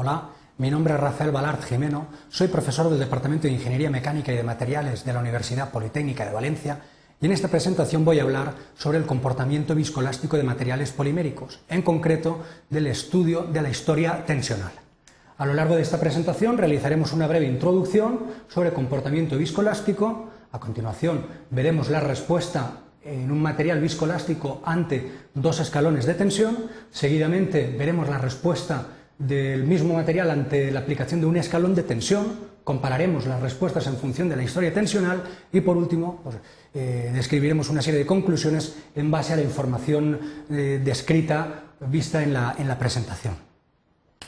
Hola, mi nombre es Rafael Balart Jimeno, soy profesor del Departamento de Ingeniería Mecánica y de Materiales de la Universidad Politécnica de Valencia y en esta presentación voy a hablar sobre el comportamiento viscoelástico de materiales poliméricos, en concreto del estudio de la historia tensional. A lo largo de esta presentación realizaremos una breve introducción sobre comportamiento viscoelástico, a continuación veremos la respuesta en un material viscoelástico ante dos escalones de tensión, seguidamente veremos la respuesta del mismo material ante la aplicación de un escalón de tensión, compararemos las respuestas en función de la historia tensional y por último pues, eh, describiremos una serie de conclusiones en base a la información eh, descrita vista en la, en la presentación.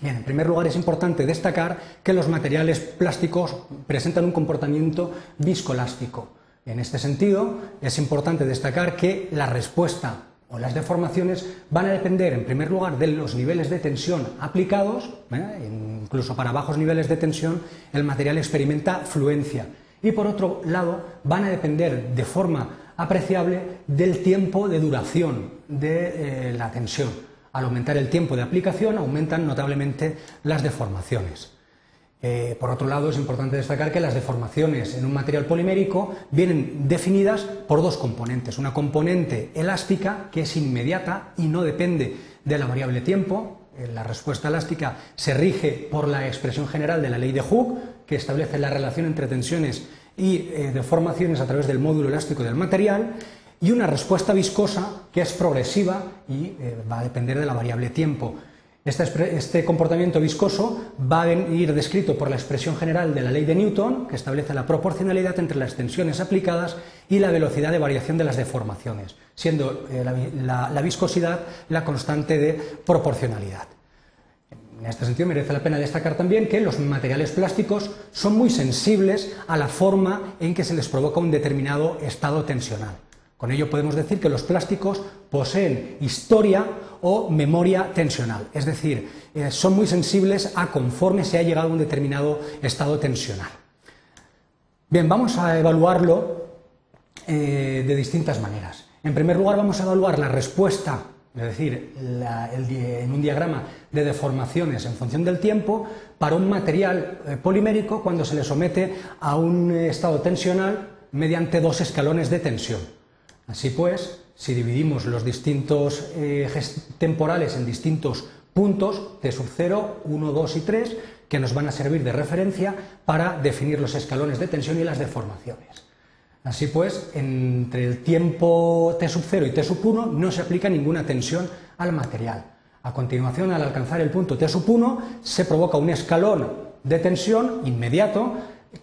Bien, en primer lugar es importante destacar que los materiales plásticos presentan un comportamiento viscoelástico. En este sentido, es importante destacar que la respuesta o las deformaciones van a depender, en primer lugar, de los niveles de tensión aplicados, ¿eh? incluso para bajos niveles de tensión el material experimenta fluencia. Y por otro lado, van a depender de forma apreciable del tiempo de duración de eh, la tensión. Al aumentar el tiempo de aplicación, aumentan notablemente las deformaciones. Eh, por otro lado, es importante destacar que las deformaciones en un material polimérico vienen definidas por dos componentes. Una componente elástica, que es inmediata y no depende de la variable tiempo. Eh, la respuesta elástica se rige por la expresión general de la ley de Hooke, que establece la relación entre tensiones y eh, deformaciones a través del módulo elástico del material. Y una respuesta viscosa, que es progresiva y va a depender de la variable tiempo. Este, comportamiento viscoso va a ir descrito por la expresión general de la ley de Newton, que establece la proporcionalidad entre las tensiones aplicadas y la velocidad de variación de las deformaciones, siendo eh, la, viscosidad la constante de proporcionalidad. En este sentido merece la pena destacar también que los materiales plásticos son muy sensibles a la forma en que se les provoca un determinado estado tensional. Con ello podemos decir que los plásticos poseen historia o memoria tensional, es decir, eh, son muy sensibles a conforme se ha llegado a un determinado estado tensional. Bien, vamos a evaluarlo eh, de distintas maneras. En primer lugar, vamos a evaluar la respuesta, es decir, en un diagrama de deformaciones en función del tiempo, para un material eh, polimérico cuando se le somete a un estado tensional mediante dos escalones de tensión. Así pues, si dividimos los distintos ejes temporales en distintos puntos, T sub 0, 1, 2 y 3, que nos van a servir de referencia para definir los escalones de tensión y las deformaciones. Así pues, entre el tiempo T sub 0 y T sub 1 no se aplica ninguna tensión al material. A continuación, al alcanzar el punto T sub 1, se provoca un escalón de tensión inmediato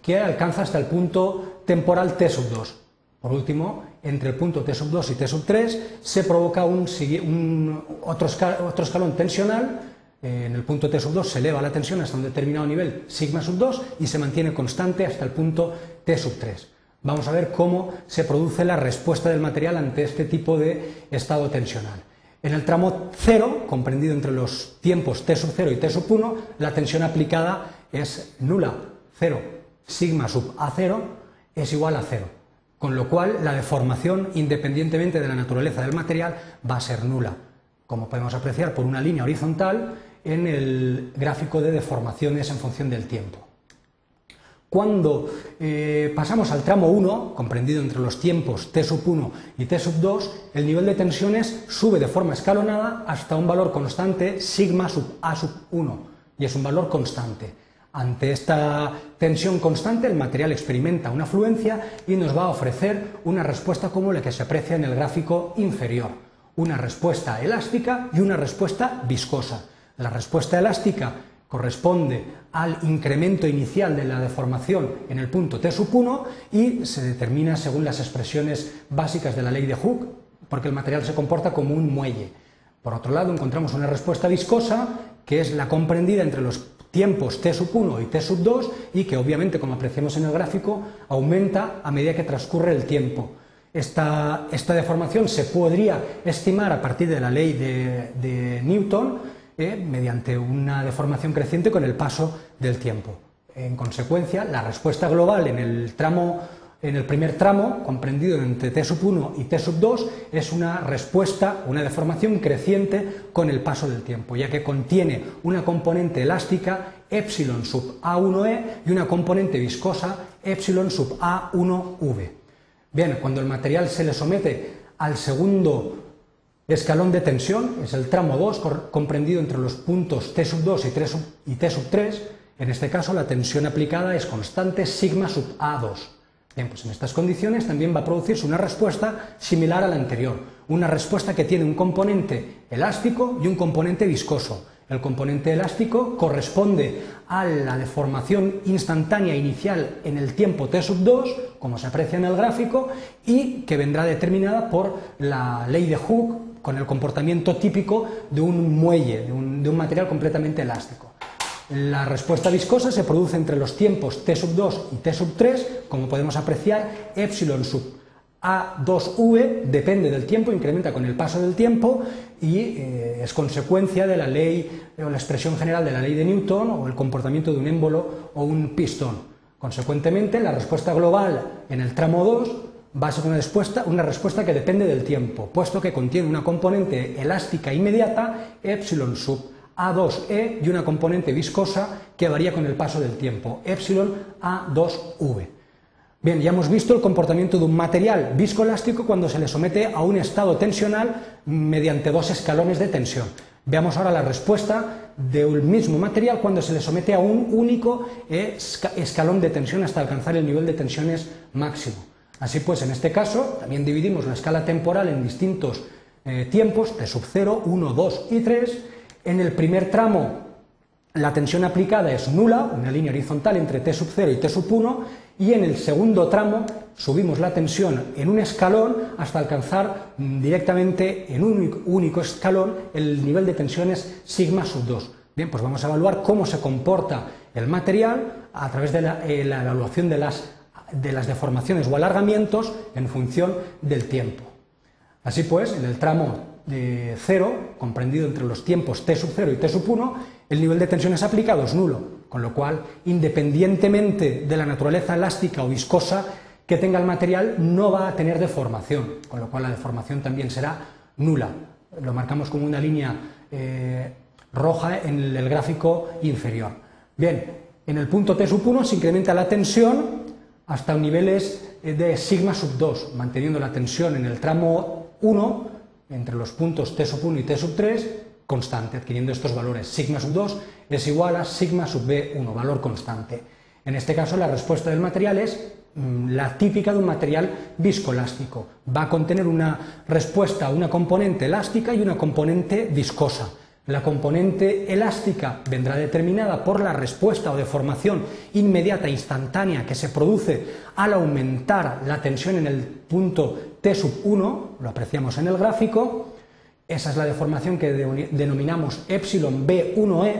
que alcanza hasta el punto temporal T sub 2. Por último, entre el punto T sub 2 y T sub 3 se provoca otro, escalón tensional. Eh, en el punto T sub 2 se eleva la tensión hasta un determinado nivel, sigma sub 2, y se mantiene constante hasta el punto T sub 3. Vamos a ver cómo se produce la respuesta del material ante este tipo de estado tensional. En el tramo 0, comprendido entre los tiempos T sub 0 y T sub 1, la tensión aplicada es nula, 0. Sigma sub A0 es igual a 0 con lo cual la deformación, independientemente de la naturaleza del material, va a ser nula, como podemos apreciar por una línea horizontal en el gráfico de deformaciones en función del tiempo. Cuando eh, pasamos al tramo 1, comprendido entre los tiempos T sub 1 y T sub 2, el nivel de tensiones sube de forma escalonada hasta un valor constante sigma sub A sub 1, y es un valor constante. Ante esta tensión constante, el material experimenta una fluencia y nos va a ofrecer una respuesta como la que se aprecia en el gráfico inferior. Una respuesta elástica y una respuesta viscosa. La respuesta elástica corresponde al incremento inicial de la deformación en el punto T sub 1 y se determina según las expresiones básicas de la ley de Hooke, porque el material se comporta como un muelle. Por otro lado, encontramos una respuesta viscosa, que es la comprendida entre los tiempos T sub 1 y T sub 2 y que obviamente, como apreciamos en el gráfico, aumenta a medida que transcurre el tiempo. Esta, deformación se podría estimar a partir de la ley de, Newton eh, mediante una deformación creciente con el paso del tiempo. En consecuencia, la respuesta global en el tramo en el primer tramo, comprendido entre T sub 1 y T sub 2, es una respuesta, una deformación creciente con el paso del tiempo, ya que contiene una componente elástica epsilon sub A1E y una componente viscosa epsilon sub A1V. Bien, cuando el material se le somete al segundo escalón de tensión, es el tramo 2, comprendido entre los puntos T sub 2 y T sub 3, en este caso la tensión aplicada es constante sigma sub A2. Bien, pues en estas condiciones también va a producirse una respuesta similar a la anterior, una respuesta que tiene un componente elástico y un componente viscoso. El componente elástico corresponde a la deformación instantánea inicial en el tiempo t sub 2, como se aprecia en el gráfico, y que vendrá determinada por la ley de Hooke con el comportamiento típico de un muelle, de un, de un material completamente elástico. La respuesta viscosa se produce entre los tiempos T sub 2 y T sub 3, como podemos apreciar, epsilon sub A2V depende del tiempo, incrementa con el paso del tiempo y eh, es consecuencia de la ley o la expresión general de la ley de Newton o el comportamiento de un émbolo o un pistón. Consecuentemente, la respuesta global en el tramo 2 va a ser una respuesta, una respuesta que depende del tiempo, puesto que contiene una componente elástica inmediata, epsilon sub a2E y una componente viscosa que varía con el paso del tiempo, epsilon A2V. Bien, ya hemos visto el comportamiento de un material viscoelástico cuando se le somete a un estado tensional mediante dos escalones de tensión. Veamos ahora la respuesta del mismo material cuando se le somete a un único escalón de tensión hasta alcanzar el nivel de tensiones máximo. Así pues, en este caso, también dividimos la escala temporal en distintos eh, tiempos, T sub 0, 1, 2 y 3, en el primer tramo la tensión aplicada es nula, una línea horizontal entre T sub 0 y T sub 1, y en el segundo tramo subimos la tensión en un escalón hasta alcanzar mm, directamente en un único escalón el nivel de tensiones sigma sub 2. Bien, pues vamos a evaluar cómo se comporta el material a través de la, eh, evaluación de las, de las deformaciones o alargamientos en función del tiempo. Así pues, en el tramo de 0, comprendido entre los tiempos t sub 0 y t sub 1, el nivel de tensiones aplicado es nulo, con lo cual, independientemente de la naturaleza elástica o viscosa que tenga el material, no va a tener deformación, con lo cual la deformación también será nula. Lo marcamos como una línea eh, roja en el gráfico inferior. Bien, en el punto T sub 1 se incrementa la tensión hasta niveles de sigma sub 2, manteniendo la tensión en el tramo 1 entre los puntos T sub 1 y T sub 3 constante, adquiriendo estos valores. Sigma sub 2 es igual a sigma sub B1, valor constante. En este caso, la respuesta del material es mm, la típica de un material viscoelástico. Va a contener una respuesta, una componente elástica y una componente viscosa. La componente elástica vendrá determinada por la respuesta o deformación inmediata, instantánea, que se produce al aumentar la tensión en el punto T sub 1, lo apreciamos en el gráfico, esa es la deformación que denominamos epsilon B1E,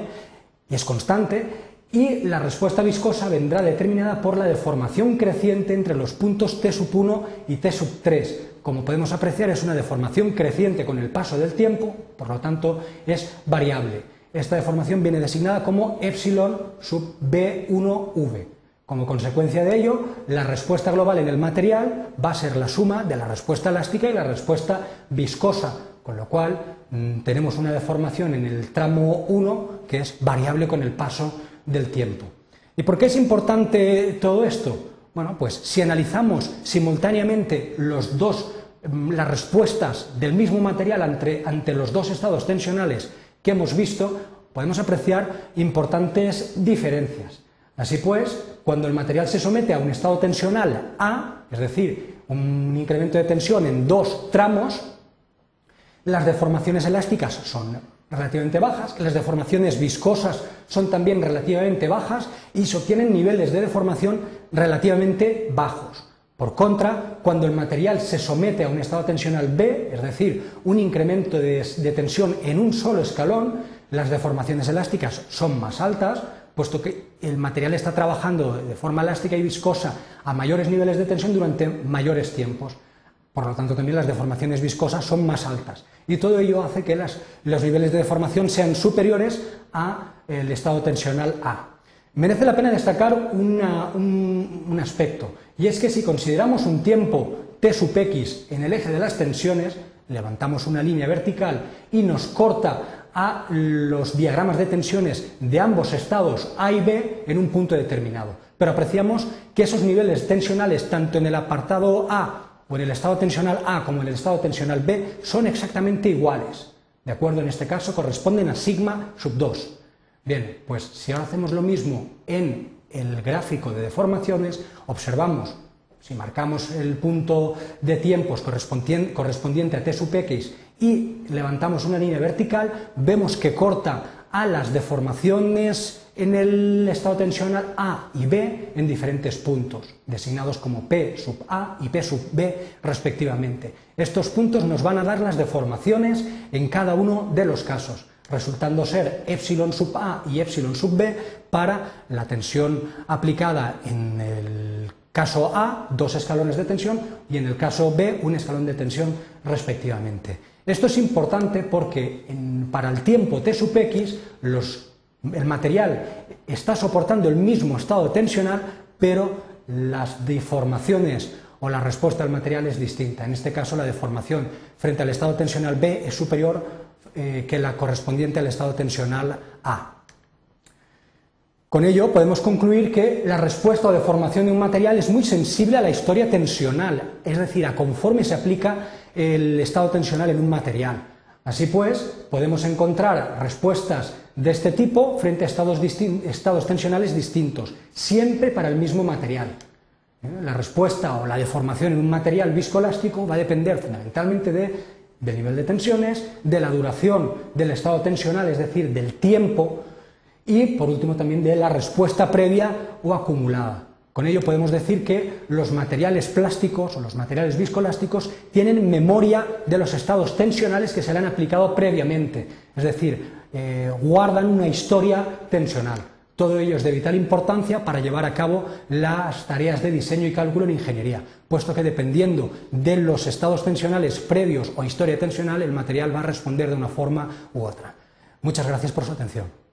y es constante, y la respuesta viscosa vendrá determinada por la deformación creciente entre los puntos T sub 1 y T sub 3. Como podemos apreciar, es una deformación creciente con el paso del tiempo, por lo tanto es variable. Esta deformación viene designada como epsilon sub B1V. Como consecuencia de ello, la respuesta global en el material va a ser la suma de la respuesta elástica y la respuesta viscosa, con lo cual mm, tenemos una deformación en el tramo 1 que es variable con el paso del tiempo. ¿Y por qué es importante todo esto? Bueno, pues si analizamos simultáneamente los dos, mm, las respuestas del mismo material ante, ante los dos estados tensionales que hemos visto, podemos apreciar importantes diferencias. Así pues, cuando el material se somete a un estado tensional A, es decir, un incremento de tensión en dos tramos, las deformaciones elásticas son relativamente bajas, las deformaciones viscosas son también relativamente bajas y se obtienen niveles de deformación relativamente bajos. Por contra, cuando el material se somete a un estado tensional B, es decir, un incremento de, tensión en un solo escalón, las deformaciones elásticas son más altas, puesto que el material está trabajando de forma elástica y viscosa a mayores niveles de tensión durante mayores tiempos. Por lo tanto, también las deformaciones viscosas son más altas. Y todo ello hace que los niveles de deformación sean superiores al estado tensional A. Merece la pena destacar un, aspecto, y es que si consideramos un tiempo t sub x en el eje de las tensiones, levantamos una línea vertical y nos corta a los diagramas de tensiones de ambos estados A y B en un punto determinado. Pero apreciamos que esos niveles tensionales, tanto en el apartado A o en el estado tensional A como en el estado tensional B, son exactamente iguales. ¿De acuerdo? En este caso corresponden a sigma sub 2. Bien, pues si ahora hacemos lo mismo en el gráfico de deformaciones, observamos, si marcamos el punto de tiempos correspondiente a t sub x y levantamos una línea vertical, vemos que corta a las deformaciones en el estado tensional A y B en diferentes puntos, designados como P sub A y P sub B respectivamente. Estos puntos nos van a dar las deformaciones en cada uno de los casos, resultando ser epsilon sub A y epsilon sub B para la tensión aplicada en el caso A, dos escalones de tensión, y en el caso B, un escalón de tensión respectivamente. Esto es importante porque para el tiempo T sub X el material está soportando el mismo estado tensional, pero las deformaciones o la respuesta del material es distinta. En este caso, la deformación frente al estado tensional B es superior eh, que la correspondiente al estado tensional A. Con ello podemos concluir que la respuesta o deformación de un material es muy sensible a la historia tensional, es decir, a conforme se aplica el estado tensional en un material. Así pues, podemos encontrar respuestas de este tipo frente a estados, tensionales distintos, siempre para el mismo material. ¿Eh? La respuesta o la deformación en un material viscoelástico va a depender fundamentalmente de, del nivel de tensiones, de la duración del estado tensional, es decir, del tiempo, y por último también de la respuesta previa o acumulada. Con ello podemos decir que los materiales plásticos o los materiales viscoelásticos tienen memoria de los estados tensionales que se le han aplicado previamente, es decir, eh, guardan una historia tensional. Todo ello es de vital importancia para llevar a cabo las tareas de diseño y cálculo en ingeniería, puesto que dependiendo de los estados tensionales previos o historia tensional, el material va a responder de una forma u otra. Muchas gracias por su atención.